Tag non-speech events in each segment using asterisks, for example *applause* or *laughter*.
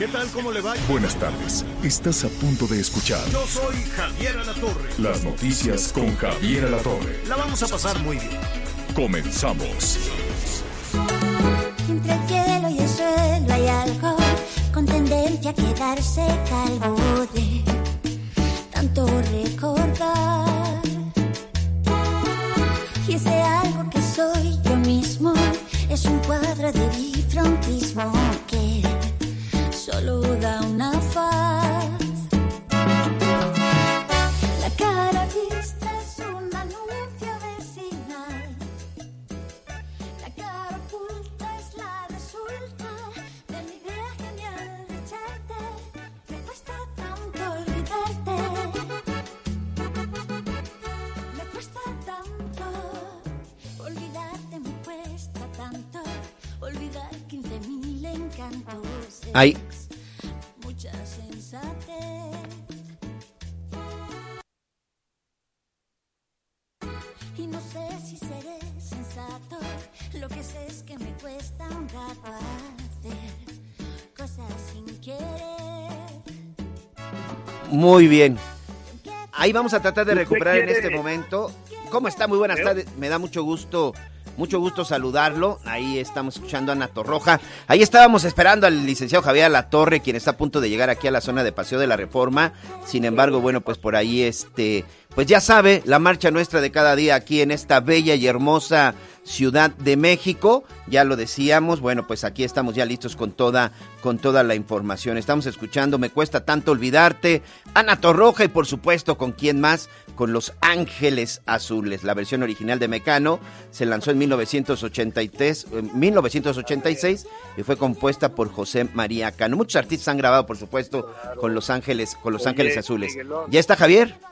¿Qué tal? ¿Cómo le va? Buenas tardes. Estás a punto de escuchar Yo soy Javier Alatorre. las noticias con Javier Alatorre. La vamos a pasar muy bien. Comenzamos. Entre el cielo y el suelo hay algo con tendencia a quedarse calvo de tanto recordar. Y ese algo que soy yo mismo es un cuadro de bifrontismo solo da una faz. La cara vista es un anuncio vecinal. La cara oculta es la resulta de mi idea genial de echarte. Me cuesta tanto olvidarte. Me cuesta tanto olvidarte, me cuesta tanto olvidar 15.000 encantos. Ay. Y no sé si seré sensato. Lo que sé es que me cuesta un rato hacer cosas sin querer. Muy bien. Ahí vamos a tratar de ¿Usted recuperar en este momento. ¿Cómo está? Muy buenas tardes. Me da mucho gusto, mucho gusto saludarlo. Ahí estamos escuchando a Ana Torroja. Ahí estábamos esperando al licenciado Javier La Torre, quien está a punto de llegar aquí a la zona de Paseo de la Reforma. Sin embargo, bueno, pues por ahí este, pues ya sabe, la marcha nuestra de cada día aquí en esta bella y hermosa Ciudad de México. Ya lo decíamos, bueno, pues aquí estamos ya listos con toda, con toda la información. Estamos escuchando Me cuesta tanto olvidarte, Ana Torroja y por supuesto con quién más, con Los Ángeles Azules. La versión original de Mecano se lanzó en 1983, eh, 1986 y fue compuesta por José María Cano. Muchos artistas han grabado, por supuesto, con Los Ángeles, con Los Oye, Ángeles Azules. Miguelón. ¿Ya está Javier?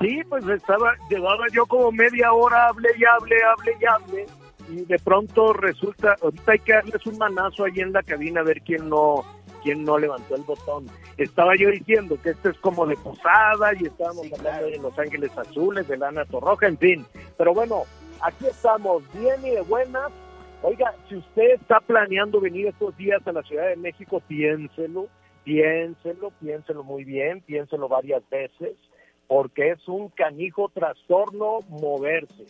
Sí, pues estaba, llevaba yo como media hora, hable y hable, hable y hable, y de pronto resulta, ahorita hay que darles un manazo ahí en la cabina a ver quién no, quién no levantó el botón. Estaba yo diciendo que esto es como de posada y estábamos hablando de Los Ángeles Azules, de Lana Torroja, en fin. Pero bueno, aquí estamos, bien y de buenas. Oiga, si usted está planeando venir estos días a la Ciudad de México, piénselo, piénselo, piénselo muy bien, piénselo varias veces porque es un canijo trastorno moverse.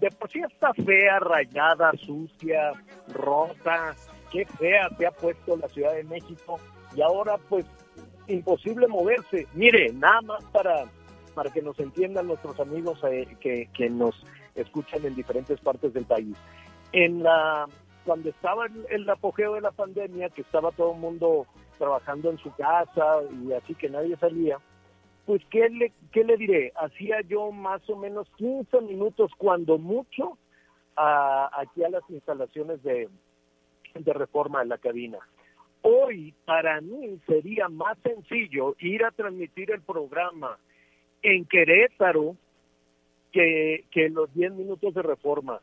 De por sí está fea, rayada, sucia, rota, qué fea se ha puesto la Ciudad de México y ahora pues imposible moverse. Mire, nada más para, para que nos entiendan nuestros amigos eh, que, que nos escuchan en diferentes partes del país. En la cuando estaba el, el apogeo de la pandemia, que estaba todo el mundo trabajando en su casa y así que nadie salía, pues, ¿qué le, ¿qué le diré? Hacía yo más o menos 15 minutos, cuando mucho, a- aquí a las instalaciones de, de reforma de la cabina. Hoy, para mí, sería más sencillo ir a transmitir el programa en Querétaro que, que los 10 minutos de reforma.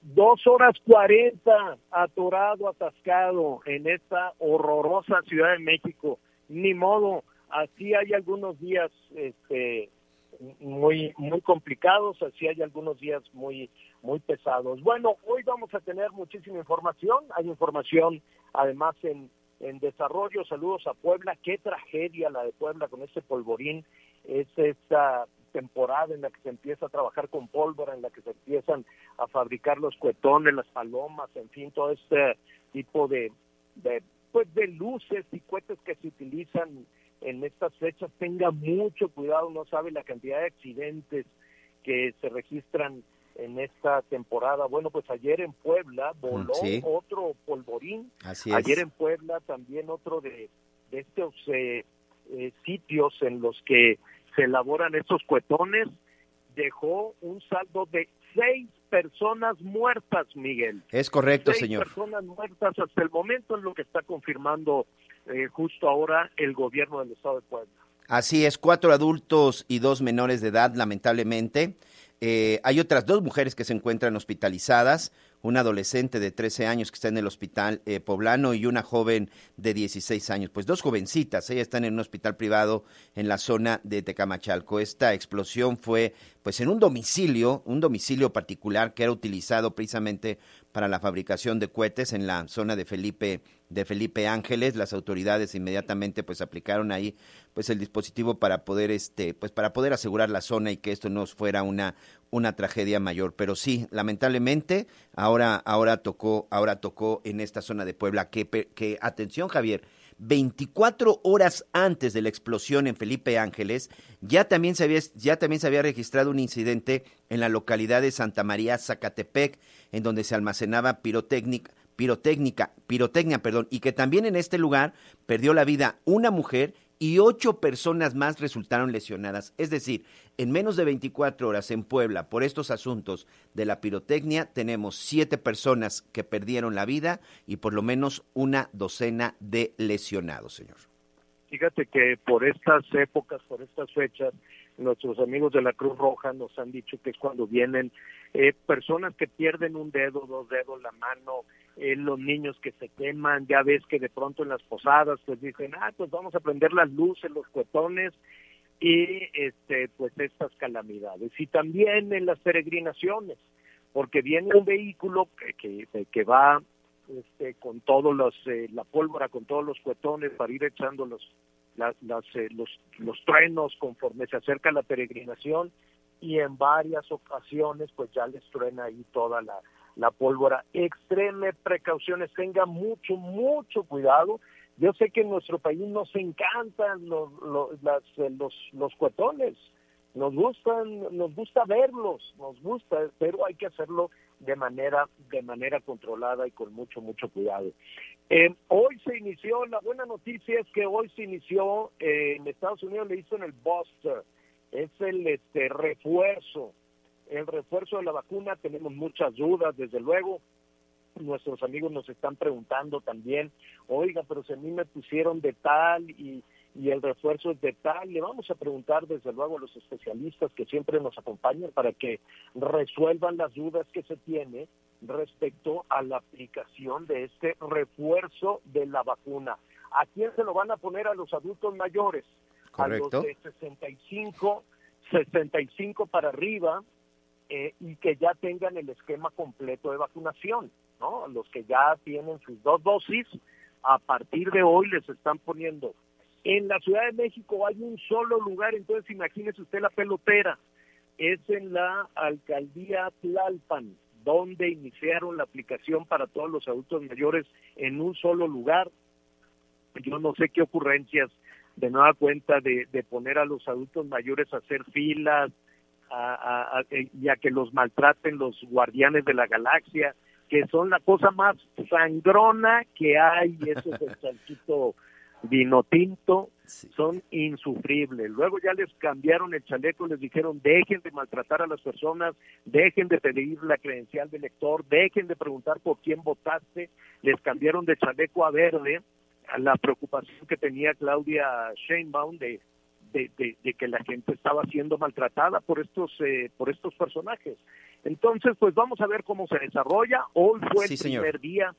Dos horas 40 atorado, atascado en esta horrorosa Ciudad de México. Ni modo, así hay algunos días este, muy muy complicados, así hay algunos días muy muy pesados. Bueno, hoy vamos a tener muchísima información, hay información además en, en desarrollo, saludos a Puebla, qué tragedia la de Puebla con este polvorín, es esta temporada en la que se empieza a trabajar con pólvora, en la que se empiezan a fabricar los cuetones, las palomas, en fin, todo este tipo de, de pues de luces y cohetes que se utilizan en estas fechas tenga mucho cuidado, no sabe la cantidad de accidentes que se registran en esta temporada. Bueno, pues ayer en Puebla voló Sí. otro polvorín, Así ayer en Puebla también otro de, de estos eh, eh, sitios en los que se elaboran estos cuetones, dejó un saldo de seis personas muertas, Miguel. Es correcto, Seis señor. personas muertas hasta el momento es lo que está confirmando eh, justo ahora el gobierno del estado de Puebla. Así es, cuatro adultos y dos menores de edad, lamentablemente. Eh, hay otras dos mujeres que se encuentran hospitalizadas, una adolescente de 13 años que está en el hospital eh, poblano y una joven de 16 años. Pues dos jovencitas, ellas están en un hospital privado en la zona de Tecamachalco. Esta explosión fue pues en un domicilio, un domicilio particular que era utilizado precisamente para la fabricación de cohetes en la zona de Felipe de Felipe Ángeles. Las autoridades inmediatamente pues aplicaron ahí pues el dispositivo para poder este pues para poder asegurar la zona y que esto no fuera una una tragedia mayor, pero sí, lamentablemente ahora ahora tocó ahora tocó en esta zona de Puebla que que atención Javier 24 horas antes de la explosión en Felipe Ángeles, ya también se había, ya también se había registrado un incidente en la localidad de Santa María, Zacatepec, en donde se almacenaba pirotécnica, pirotécnica, pirotecnia, perdón, y que también en este lugar perdió la vida una mujer y ocho personas más resultaron lesionadas. Es decir, en menos de 24 horas en Puebla, por estos asuntos de la pirotecnia, tenemos siete personas que perdieron la vida y por lo menos una docena de lesionados, señor. Fíjate que por estas épocas, por estas fechas, nuestros amigos de la Cruz Roja nos han dicho que es cuando vienen eh, personas que pierden un dedo, dos dedos, la mano, eh, los niños que se queman, ya ves que de pronto en las posadas pues dicen, ah, pues vamos a prender las luces, los cuetones y este pues estas calamidades. Y también en las peregrinaciones, porque viene un vehículo que, que, que va este, con todos los, eh, la pólvora, con todos los cuetones para ir echando los, las, las, eh, los, los truenos conforme se acerca la peregrinación y en varias ocasiones pues ya les truena ahí toda la, la pólvora. Extreme precauciones, tenga mucho, mucho cuidado. Yo sé que en nuestro país nos encantan los, los, las, eh, los, los cuetones, nos gustan, nos gusta verlos, nos gusta, pero hay que hacerlo de manera, de manera controlada y con mucho, mucho cuidado. Eh, hoy se inició, la buena noticia es que hoy se inició, eh, en Estados Unidos le hizo en el Buster, es el este, refuerzo, el refuerzo de la vacuna, tenemos muchas dudas, desde luego, nuestros amigos nos están preguntando también, oiga, pero si a mí me pusieron de tal y, y el refuerzo es de tal, le vamos a preguntar desde luego a los especialistas que siempre nos acompañan para que resuelvan las dudas que se tiene respecto a la aplicación de este refuerzo de la vacuna. ¿A quién se lo van a poner? A los adultos mayores, Correcto. a los de 65, 65 para arriba, eh, y que ya tengan el esquema completo de vacunación, ¿no? Los que ya tienen sus dos dosis, a partir de hoy les están poniendo. En la Ciudad de México hay un solo lugar, entonces imagínese usted la pelotera, es en la alcaldía Tlalpan, donde iniciaron la aplicación para todos los adultos mayores en un solo lugar. Yo no sé qué ocurrencias de nueva cuenta de, de poner a los adultos mayores a hacer filas, a, a, a, y a que los maltraten los guardianes de la galaxia, que son la cosa más sangrona que hay, eso es el *laughs* vino tinto, Sí. son insufribles. Luego ya les cambiaron el chaleco, les dijeron dejen de maltratar a las personas, dejen de pedir la credencial del lector, dejen de preguntar por quién votaste, les cambiaron de chaleco a verde, a la preocupación que tenía Claudia Sheinbaum de de, de, de, que la gente estaba siendo maltratada por estos eh, por estos personajes. Entonces, pues vamos a ver cómo se desarrolla. Hoy fue Sí, el señor. primer día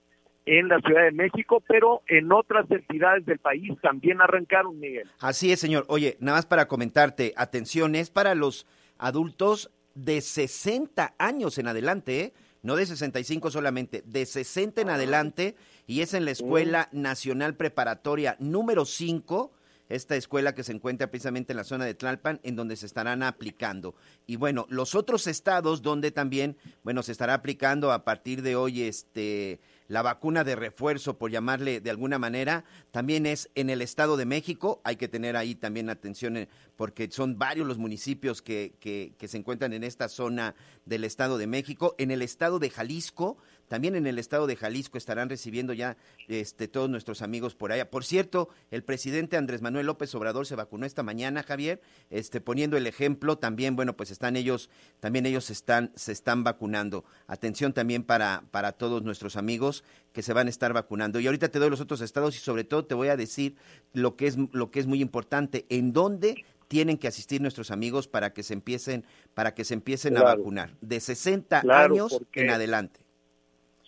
en la Ciudad de México, pero en otras entidades del país también arrancaron, Miguel. Así es, señor. Oye, nada más para comentarte, atención, es para los adultos de 60 años en adelante, ¿eh? no de 65 solamente, de 60 en adelante, y es en la Escuela Nacional Preparatoria número 5, esta escuela que se encuentra precisamente en la zona de Tlalpan, en donde se estarán aplicando. Y bueno, los otros estados donde también, bueno, se estará aplicando a partir de hoy, este, la vacuna de refuerzo, por llamarle de alguna manera, también es en el Estado de México. Hay que tener ahí también atención eh, porque son varios los municipios que, que, que se encuentran en esta zona del Estado de México. En el Estado de Jalisco también en el estado de Jalisco estarán recibiendo ya este, todos nuestros amigos por allá. Por cierto, el presidente Andrés Manuel López Obrador se vacunó esta mañana, Javier, este, poniendo el ejemplo. También, bueno, pues están ellos, también ellos están, se están vacunando. Atención también para, para todos nuestros amigos que se van a estar vacunando. Y ahorita te doy los otros estados y sobre todo te voy a decir lo que es, lo que es muy importante, en dónde tienen que asistir nuestros amigos para que se empiecen, para que se empiecen a vacunar, de 60 Claro, años en adelante.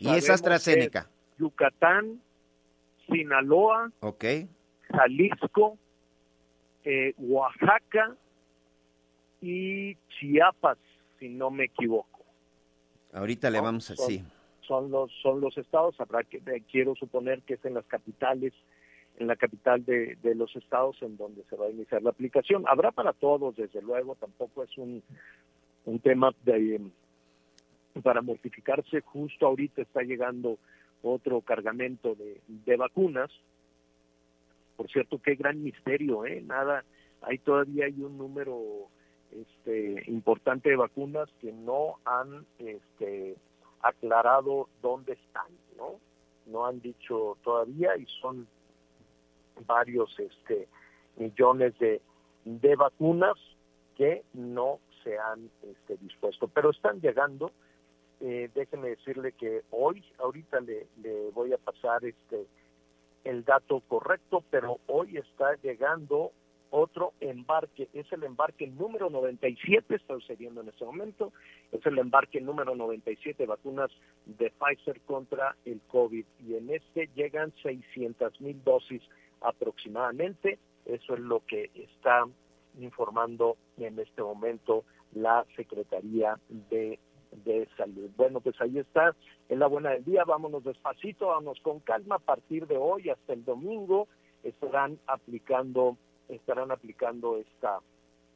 Y es AstraZeneca. Yucatán, Sinaloa. Jalisco, eh, Oaxaca y Chiapas, si no me equivoco. Ahorita le vamos a... son- Sí. Son los son los estados, habrá que eh, quiero suponer que es en las capitales, en la capital de, de los estados en donde se va a iniciar la aplicación. Habrá para todos, desde luego, tampoco es un un tema de para mortificarse. Justo ahorita está llegando otro cargamento de, de vacunas. Por cierto, qué gran misterio, ¿eh? Nada, hay todavía hay un número este, importante de vacunas que no han este, aclarado dónde están, ¿no? No han dicho todavía y son varios este, millones de, de vacunas que no se han este, dispuesto, pero están llegando. Eh, déjeme decirle que hoy, ahorita le, voy a pasar este el dato correcto, pero hoy está llegando otro embarque, es el embarque número 97, está sucediendo en este momento, es el embarque número 97 vacunas de Pfizer contra el COVID. Y en este llegan 600 mil dosis aproximadamente, eso es lo que está informando en este momento la Secretaría de, de Salud. Bueno, pues ahí está, en la buena del día, vámonos despacito, vámonos con calma, a partir de hoy hasta el domingo estarán aplicando estarán aplicando esta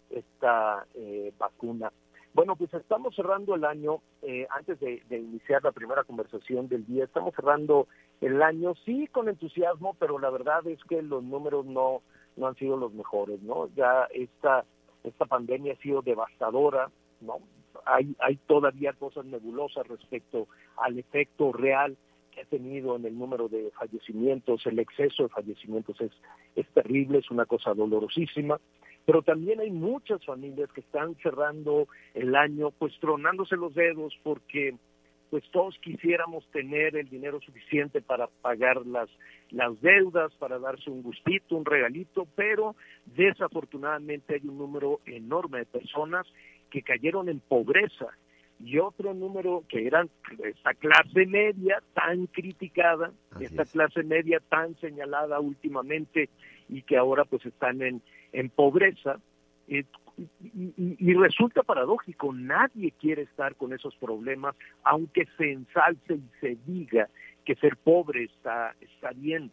esta eh, vacuna. Bueno, pues estamos cerrando el año, eh, antes de, de iniciar la primera conversación del día, estamos cerrando el año, sí, con entusiasmo, pero la verdad es que los números no, no han sido los mejores, ¿no? Ya esta, esta pandemia ha sido devastadora, ¿no? Hay, hay todavía cosas nebulosas respecto al efecto real que ha tenido en el número de fallecimientos, el exceso de fallecimientos es, es terrible, es una cosa dolorosísima, pero también hay muchas familias que están cerrando el año pues tronándose los dedos porque pues todos quisiéramos tener el dinero suficiente para pagar las las deudas, para darse un gustito, un regalito, pero desafortunadamente hay un número enorme de personas que cayeron en pobreza y otro número que eran esta clase media tan criticada, Así esta es. clase media tan señalada últimamente y que ahora pues están en, en pobreza. eh, y, y- y resulta paradójico, nadie quiere estar con esos problemas, aunque se ensalce y se diga que ser pobre está, está bien.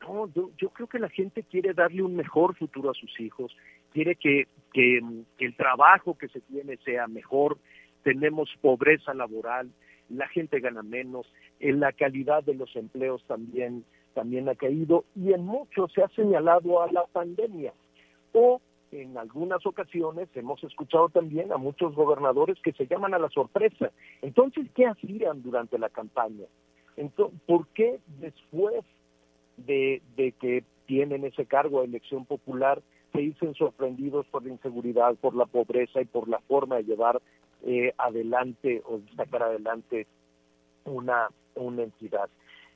No, yo, yo creo que la gente quiere darle un mejor futuro a sus hijos, quiere que, que, el trabajo que se tiene sea mejor, tenemos pobreza laboral, la gente gana menos, en la calidad de los empleos también, también ha caído y en muchos se ha señalado a la pandemia. O en algunas ocasiones hemos escuchado también a muchos gobernadores que se llaman a la sorpresa. Entonces, ¿qué hacían durante la campaña? Entonces, ¿Por qué después de, de que tienen ese cargo de elección popular se dicen sorprendidos por la inseguridad, por la pobreza y por la forma de llevar eh, adelante o sacar adelante una, entidad.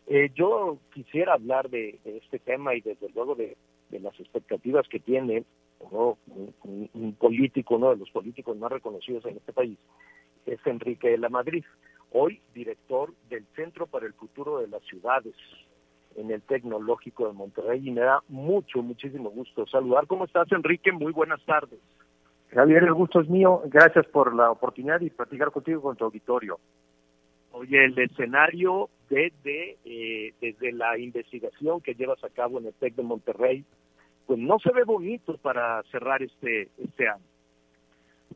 Eh, yo quisiera hablar de, este tema y desde luego de, las expectativas que tiene un- un político, uno de los políticos más reconocidos en este país, es Enrique de la Madrid, hoy director del Centro para el Futuro de las Ciudades en el Tecnológico de Monterrey y me da mucho, muchísimo gusto saludar. ¿Cómo estás, Enrique? Muy buenas tardes. Javier, el gusto es mío. Gracias por la oportunidad y platicar contigo con tu auditorio. Oye, el escenario desde, eh, desde la investigación que llevas a cabo en el TEC de Monterrey, pues no se ve bonito para cerrar este, este año.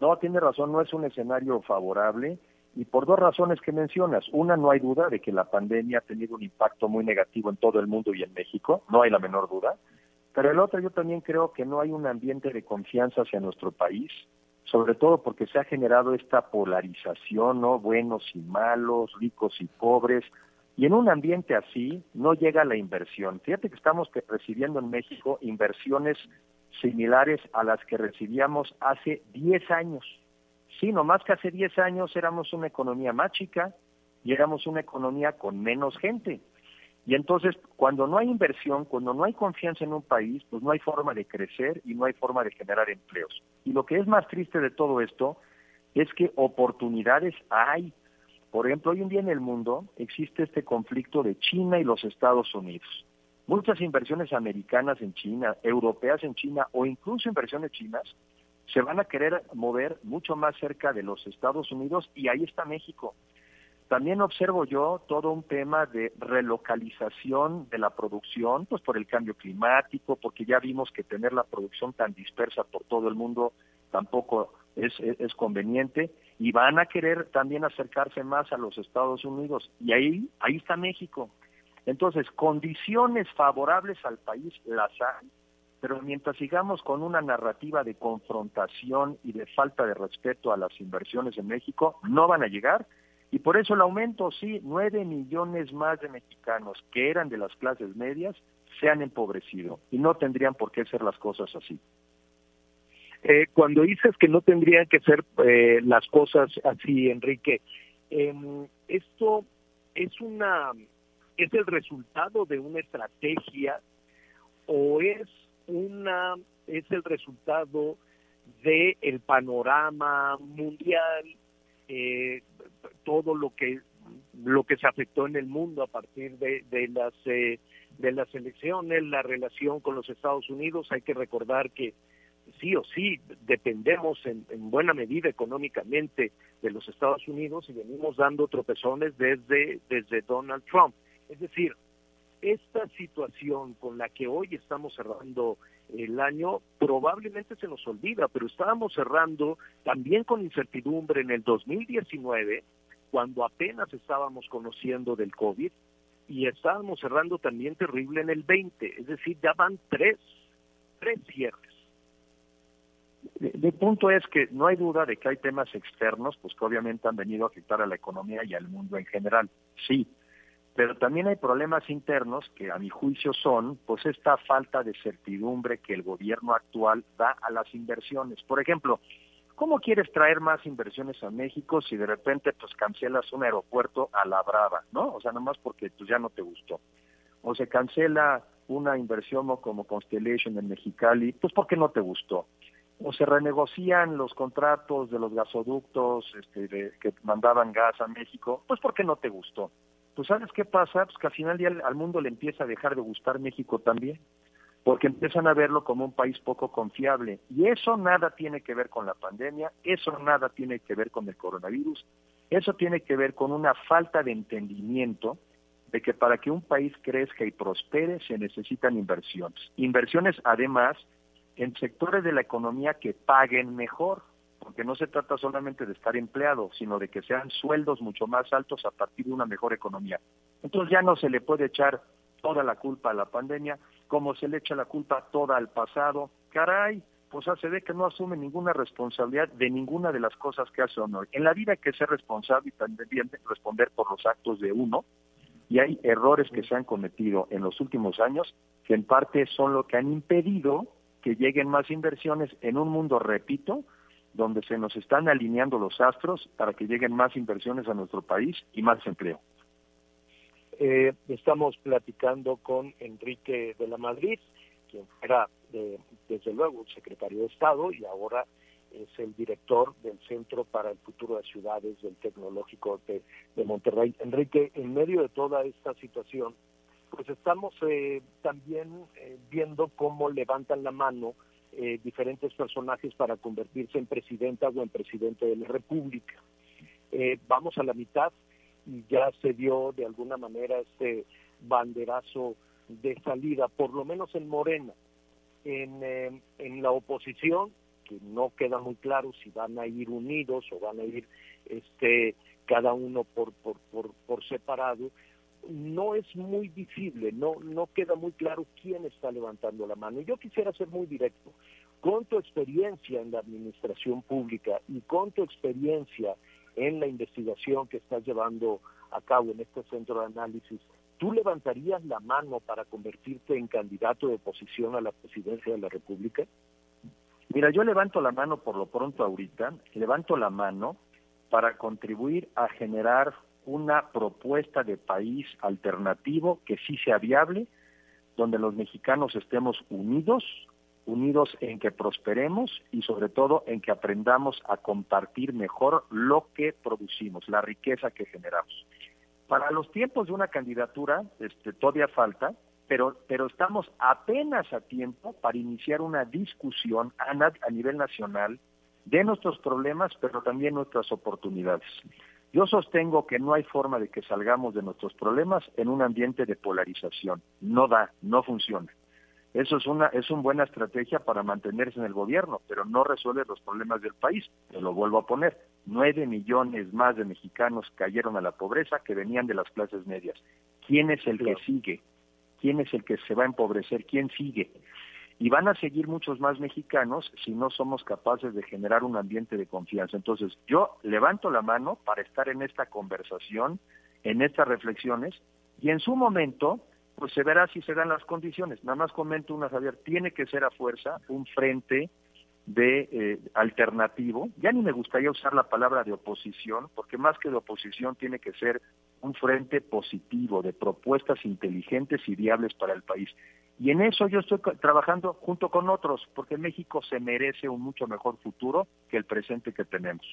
No, tiene razón, no es un escenario favorable. Y por dos razones que mencionas. Una, no hay duda de que la pandemia ha tenido un impacto muy negativo en todo el mundo y en México, no hay la menor duda. Pero el otro, yo también creo que no hay un ambiente de confianza hacia nuestro país, sobre todo porque se ha generado esta polarización, ¿no? Buenos y malos, ricos y pobres. Y en un ambiente así no llega la inversión. Fíjate que estamos recibiendo en México inversiones similares a las que recibíamos hace 10 años. Sí, nomás que hace 10 años éramos una economía más chica y éramos una economía con menos gente. Y entonces, cuando no hay inversión, cuando no hay confianza en un país, pues no hay forma de crecer y no hay forma de generar empleos. Y lo que es más triste de todo esto es que oportunidades hay. Por ejemplo, hoy en día en el mundo existe este conflicto de China y los Estados Unidos. Muchas inversiones americanas en China, europeas en China o incluso inversiones chinas se van a querer mover mucho más cerca de los Estados Unidos y ahí está México. También observo yo todo un tema de relocalización de la producción, pues por el cambio climático, porque ya vimos que tener la producción tan dispersa por todo el mundo tampoco es, conveniente y van a querer también acercarse más a los Estados Unidos y ahí ahí está México. Entonces, condiciones favorables al país las hay, pero mientras sigamos con una narrativa de confrontación y de falta de respeto a las inversiones en México, no van a llegar y por eso el aumento, sí, nueve millones más de mexicanos que eran de las clases medias se han empobrecido y no tendrían por qué ser las cosas así. Eh, cuando dices que no tendrían que ser eh, las cosas así, Enrique, eh, esto es una es el resultado de una estrategia o es una es el resultado de el panorama mundial eh, todo lo que lo que se afectó en el mundo a partir de, de las eh, de las elecciones, la relación con los Estados Unidos. Hay que recordar que sí o sí dependemos en, en, buena medida económicamente de los Estados Unidos y venimos dando tropezones desde desde Donald Trump. Es decir, esta situación con la que hoy estamos cerrando el año probablemente se nos olvida, pero estábamos cerrando también con incertidumbre en el 2019, cuando apenas estábamos conociendo del COVID, y estábamos cerrando también terrible en el 20, es decir, ya van tres, tres cierres. El punto es que no hay duda de que hay temas externos, pues que obviamente han venido a afectar a la economía y al mundo en general, sí, pero también hay problemas internos que a mi juicio son pues esta falta de certidumbre que el gobierno actual da a las inversiones. Por ejemplo, ¿cómo quieres traer más inversiones a México si de repente pues cancelas un aeropuerto a la brava, ¿no? O sea, nomás porque pues ya no te gustó. O se cancela una inversión como Constellation en Mexicali, pues porque no te gustó. O se renegocian los contratos de los gasoductos este, de, que mandaban gas a México, pues porque no te gustó pues ¿sabes qué pasa? Pues que al final ya al mundo le empieza a dejar de gustar México también, porque empiezan a verlo como un país poco confiable. Y eso nada tiene que ver con la pandemia, eso nada tiene que ver con el coronavirus, eso tiene que ver con una falta de entendimiento de que para que un país crezca y prospere se necesitan inversiones. Inversiones además en sectores de la economía que paguen mejor porque no se trata solamente de estar empleado, sino de que sean sueldos mucho más altos a partir de una mejor economía. Entonces ya no se le puede echar toda la culpa a la pandemia, como se le echa la culpa toda al pasado. Caray, pues se ve que no asume ninguna responsabilidad de ninguna de las cosas que hace honor. En la vida hay que ser responsable y también responder por los actos de uno, y hay errores que se han cometido en los últimos años que en parte son lo que han impedido que lleguen más inversiones en un mundo, repito, donde se nos están alineando los astros para que lleguen más inversiones a nuestro país y más empleo. Eh, estamos platicando con Enrique de la Madrid, quien fuera eh, desde luego secretario de Estado y ahora es el director del Centro para el Futuro de Ciudades del Tecnológico de, de Monterrey. Enrique, en medio de toda esta situación, pues estamos eh, también eh, viendo cómo levantan la mano eh, diferentes personajes para convertirse en presidenta o en presidente de la República. Eh, vamos a la mitad y ya se dio de alguna manera este banderazo de salida, por lo menos en Morena. En, eh, en la oposición, que no queda muy claro si van a ir unidos o van a ir este, cada uno por, por, por, por separado, no es muy visible, no, no queda muy claro quién está levantando la mano. Yo quisiera ser muy directo. Con tu experiencia en la administración pública y con tu experiencia en la investigación que estás llevando a cabo en este centro de análisis, ¿tú levantarías la mano para convertirte en candidato de oposición a la presidencia de la República? Mira, yo levanto la mano por lo pronto ahorita, levanto la mano para contribuir a generar una propuesta de país alternativo que sí sea viable, donde los mexicanos estemos unidos, unidos en que prosperemos y sobre todo en que aprendamos a compartir mejor lo que producimos, la riqueza que generamos. Para los tiempos de una candidatura, este, todavía falta, pero, pero estamos apenas a tiempo para iniciar una discusión a, a nivel nacional de nuestros problemas, pero también nuestras oportunidades. Yo sostengo que no hay forma de que salgamos de nuestros problemas en un ambiente de polarización. No da, no funciona. Eso es una es una buena estrategia para mantenerse en el gobierno, pero no resuelve los problemas del país. Te lo vuelvo a poner. Nueve millones más de mexicanos cayeron a la pobreza que venían de las clases medias. ¿Quién es el que sigue? ¿Quién es el que se va a empobrecer? ¿Quién sigue? Y van a seguir muchos más mexicanos si no somos capaces de generar un ambiente de confianza. Entonces, yo levanto la mano para estar en esta conversación, en estas reflexiones, y en su momento, pues se verá si se dan las condiciones. Nada más comento una, Javier, tiene que ser a fuerza un frente de eh, alternativo. Ya ni me gustaría usar la palabra de oposición, porque más que de oposición tiene que ser un frente positivo de propuestas inteligentes y viables para el país. Y en eso yo estoy trabajando junto con otros, porque México se merece un mucho mejor futuro que el presente que tenemos.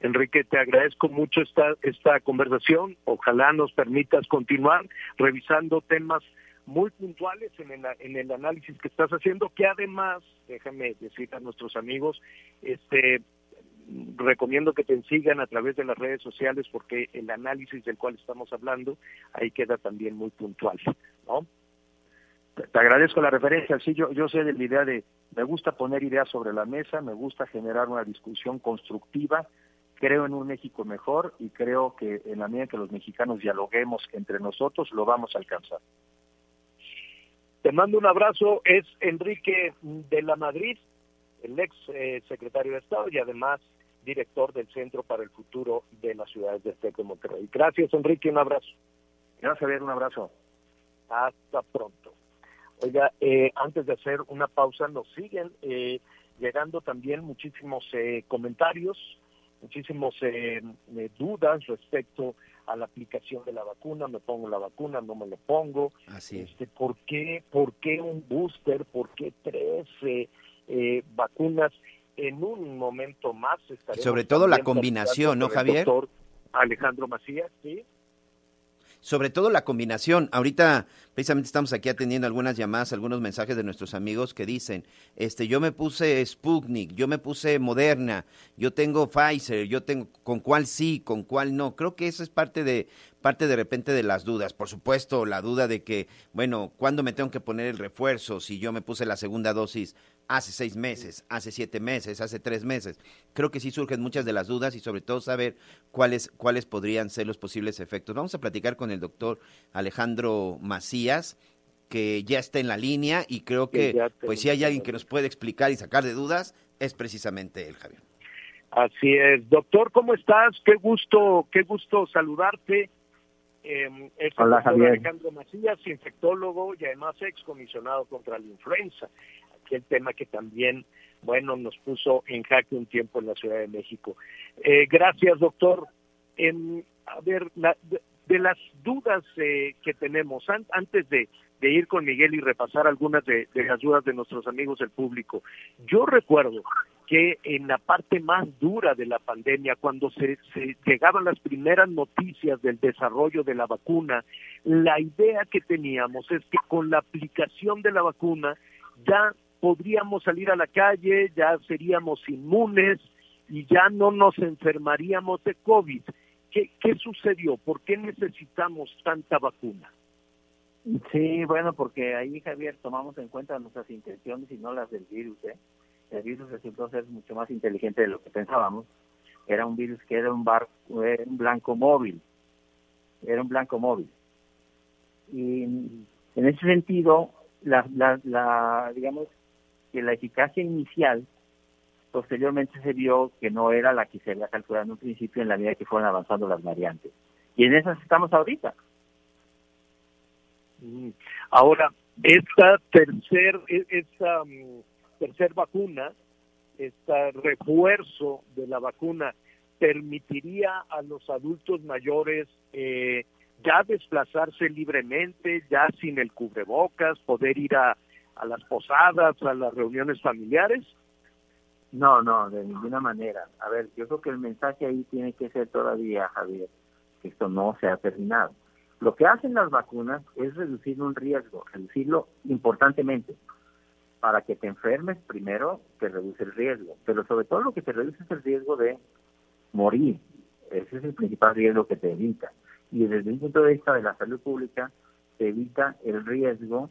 Enrique, te agradezco mucho esta, esta conversación. Ojalá nos permitas continuar revisando temas muy puntuales en el, en el análisis que estás haciendo, que además, déjame decir a nuestros amigos, este recomiendo que te sigan a través de las redes sociales porque el análisis del cual estamos hablando ahí queda también muy puntual, ¿no? te agradezco la referencia. Sí, yo, yo sé de la idea de, me gusta poner ideas sobre la mesa, me gusta generar una discusión constructiva, creo en un México mejor y creo que en la medida que los mexicanos dialoguemos entre nosotros, lo vamos a alcanzar. Te mando un abrazo, es Enrique de la Madrid, el ex eh, secretario de Estado y además director del Centro para el Futuro de las Ciudades de Azteca de Monterrey. Gracias, Enrique, un abrazo. Gracias, Javier, un abrazo. Hasta pronto. Oiga, eh, antes de hacer una pausa, nos siguen eh, llegando también muchísimos eh, comentarios, muchísimos dudas respecto a la aplicación de la vacuna, me pongo la vacuna, no me lo pongo. Así Este, ¿por, qué, ¿Por qué un booster? ¿Por qué tres vacunas? En un momento más estaremos Sobre todo la combinación, ¿no, Javier? Doctor Alejandro Macías, sí sobre todo la combinación. Ahorita precisamente estamos aquí atendiendo algunas llamadas, algunos mensajes de nuestros amigos que dicen, este, yo me puse Sputnik, yo me puse Moderna, yo tengo Pfizer, yo tengo con cuál sí, con cuál no. Creo que eso es parte de parte de repente de las dudas. Por supuesto, la duda de que, bueno, ¿cuándo me tengo que poner el refuerzo si yo me puse la segunda dosis hace seis meses, hace siete meses, hace tres meses. Creo que sí surgen muchas de las dudas y sobre todo saber cuáles, cuáles podrían ser los posibles efectos. Vamos a platicar con el doctor Alejandro Macías, que ya está en la línea y creo que, pues si hay alguien que nos puede explicar y sacar de dudas, es precisamente él, Javier. Así es. Doctor, ¿cómo estás? Qué gusto, qué gusto saludarte. Eh, es el Hola, doctor Javier. Alejandro Macías, infectólogo y además excomisionado contra la influenza aquel tema que también, bueno, nos puso en jaque un tiempo en la Ciudad de México. Eh, gracias, doctor. En, a ver, la, de, las dudas eh, que tenemos, an, antes de, de, ir con Miguel y repasar algunas de, de las dudas de nuestros amigos del público, yo recuerdo que en la parte más dura de la pandemia, cuando se, se, llegaban las primeras noticias del desarrollo de la vacuna, la idea que teníamos es que con la aplicación de la vacuna ya podríamos salir a la calle, ya seríamos inmunes y ya no nos enfermaríamos de COVID. ¿Qué, qué sucedió? ¿Por qué necesitamos tanta vacuna? Sí, bueno, porque ahí, Javier, tomamos en cuenta nuestras intenciones y no las del virus. ¿eh? El virus resultó ser mucho más inteligente de lo que pensábamos. era un virus que era un, bar, era un blanco móvil, era un blanco móvil. Y en ese sentido, la, la, la, digamos que la eficacia inicial posteriormente se vio que no era la que se había calculado en un principio en la medida que fueron avanzando las variantes. Y en esas estamos ahorita. Mm. Ahora, esta tercer, e- esta mm, tercer vacuna, este refuerzo de la vacuna, permitiría a los adultos mayores eh, ya desplazarse libremente, ya sin el cubrebocas, poder ir a, a las posadas, a las reuniones familiares. No, no, de ninguna manera. A ver, yo creo que el mensaje ahí tiene que ser todavía, Javier, que esto no se ha terminado. Lo que hacen las vacunas es reducir un riesgo, reducirlo importantemente. Para que te enfermes, primero te reduce el riesgo, pero sobre todo lo que te reduce es el riesgo de morir. Ese es el principal riesgo que te evita. Y desde un punto de vista de la salud pública, te evita el riesgo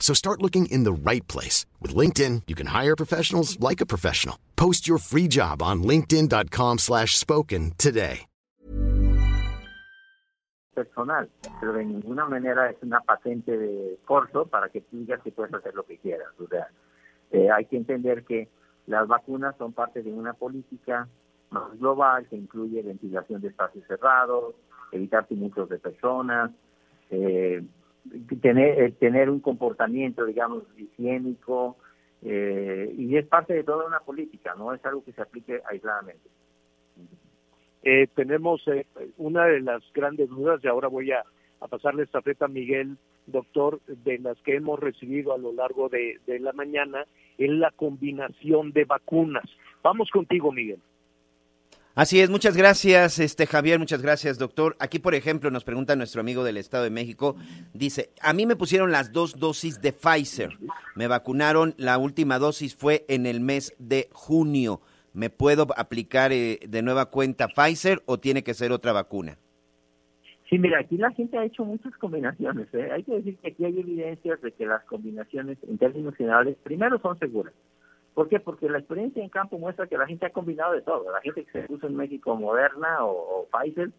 So start looking in the right place. With LinkedIn, you can hire professionals like a professional. Post your free job on linkedin.com slash spoken today. personal, pero de ninguna manera es una patente de corso para que tú digas que puedes hacer lo que quieras. O sea, eh, hay que entender que las vacunas son parte de una política más global que incluye ventilación de espacios cerrados, evitar tumultos de personas, eh, tener, eh, tener un comportamiento, digamos, higiénico, eh, y es parte de toda una política, no es algo que se aplique aisladamente. Eh, tenemos eh, una de las grandes dudas y ahora voy a, a pasarle esta feta a Miguel, doctor, de las que hemos recibido a lo largo de, de la mañana, es la combinación de vacunas. Vamos contigo, Miguel. Así es, muchas gracias, este Javier, muchas gracias, doctor. Aquí, por ejemplo, nos pregunta nuestro amigo del Estado de México, dice, a mí me pusieron las dos dosis de Pfizer, me vacunaron, la última dosis fue en el mes de junio. ¿Me puedo aplicar eh, de nueva cuenta Pfizer o tiene que ser otra vacuna? Sí, mira, aquí la gente ha hecho muchas combinaciones. ¿eh? Hay que decir que aquí hay evidencias de que las combinaciones, en términos generales, primero son seguras. ¿Por qué? Porque la experiencia en campo muestra que la gente ha combinado de todo. La gente que se puso en México Moderna o, o Pfizer,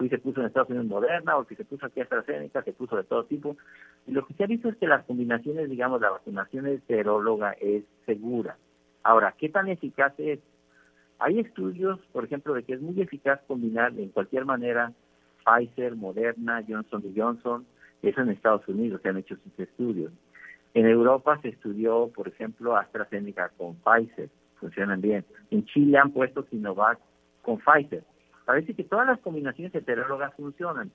y se puso en Estados Unidos Moderna, o que se puso aquí AstraZeneca, se puso de todo tipo. Y lo que se ha visto es que las combinaciones, digamos, la vacunación heteróloga es segura. Ahora, ¿qué tan eficaz es? Hay estudios, por ejemplo, de que es muy eficaz combinar en cualquier manera Pfizer, Moderna, Johnson Johnson, eso en Estados Unidos se han hecho sus estudios. En Europa se estudió, por ejemplo, AstraZeneca con Pfizer, funcionan bien. En Chile han puesto Sinovac con Pfizer. Parece que todas las combinaciones heterólogas funcionan.